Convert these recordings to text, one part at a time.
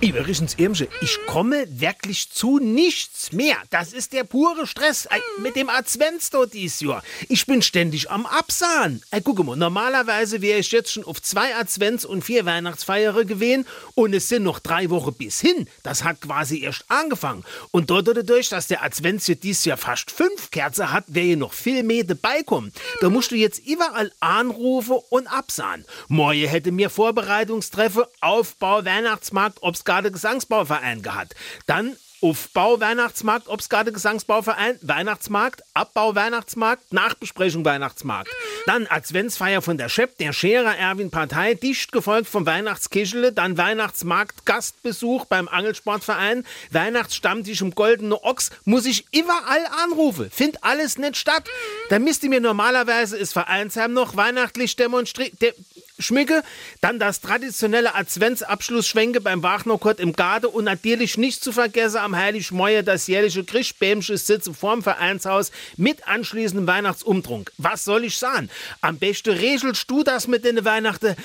Übrigens, Irmsche, ich komme wirklich zu nichts mehr. Das ist der pure Stress Ey, mit dem Adventstor dies Jahr. Ich bin ständig am Absahen. Ey, guck mal, normalerweise wäre ich jetzt schon auf zwei Advents- und vier Weihnachtsfeiere gewesen und es sind noch drei Wochen bis hin. Das hat quasi erst angefangen. Und dadurch, dass der Advents hier dieses Jahr fast fünf Kerzen hat, wäre hier noch viel mehr dabei kommen. Da musst du jetzt überall anrufen und absahen. Morgen hätte mir Vorbereitungstreffe, Aufbau, Weihnachtsmarkt, ob's gerade Gesangsbauverein gehabt. Dann Aufbau Weihnachtsmarkt, ob's gerade Gesangsbauverein, Weihnachtsmarkt, Abbau Weihnachtsmarkt, Nachbesprechung Weihnachtsmarkt. Dann Adventsfeier von der Schepp, der Scherer Erwin Partei, dicht gefolgt vom Weihnachtskischele, dann Weihnachtsmarkt, Gastbesuch beim Angelsportverein, Weihnachtsstammtisch im Goldene Ochs, muss ich überall anrufen. Find alles nicht statt. Da müsste mir normalerweise ist Vereinsheim noch weihnachtlich demonstriert. De schmücke, dann das traditionelle Adventsabschlussschwenke beim Wagnerkott im Garde und natürlich nicht zu vergessen am Heiligmäuer das jährliche Christbämsche Sitze vorm Vereinshaus mit anschließendem Weihnachtsumtrunk. Was soll ich sagen? Am besten regelst du das mit den Weihnachten.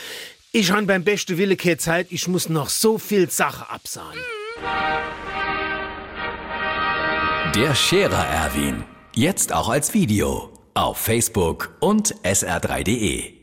Ich han beim besten Wille keine Zeit, ich muss noch so viel Sache absahen. Der Scherer Erwin. Jetzt auch als Video. Auf Facebook und sr3.de.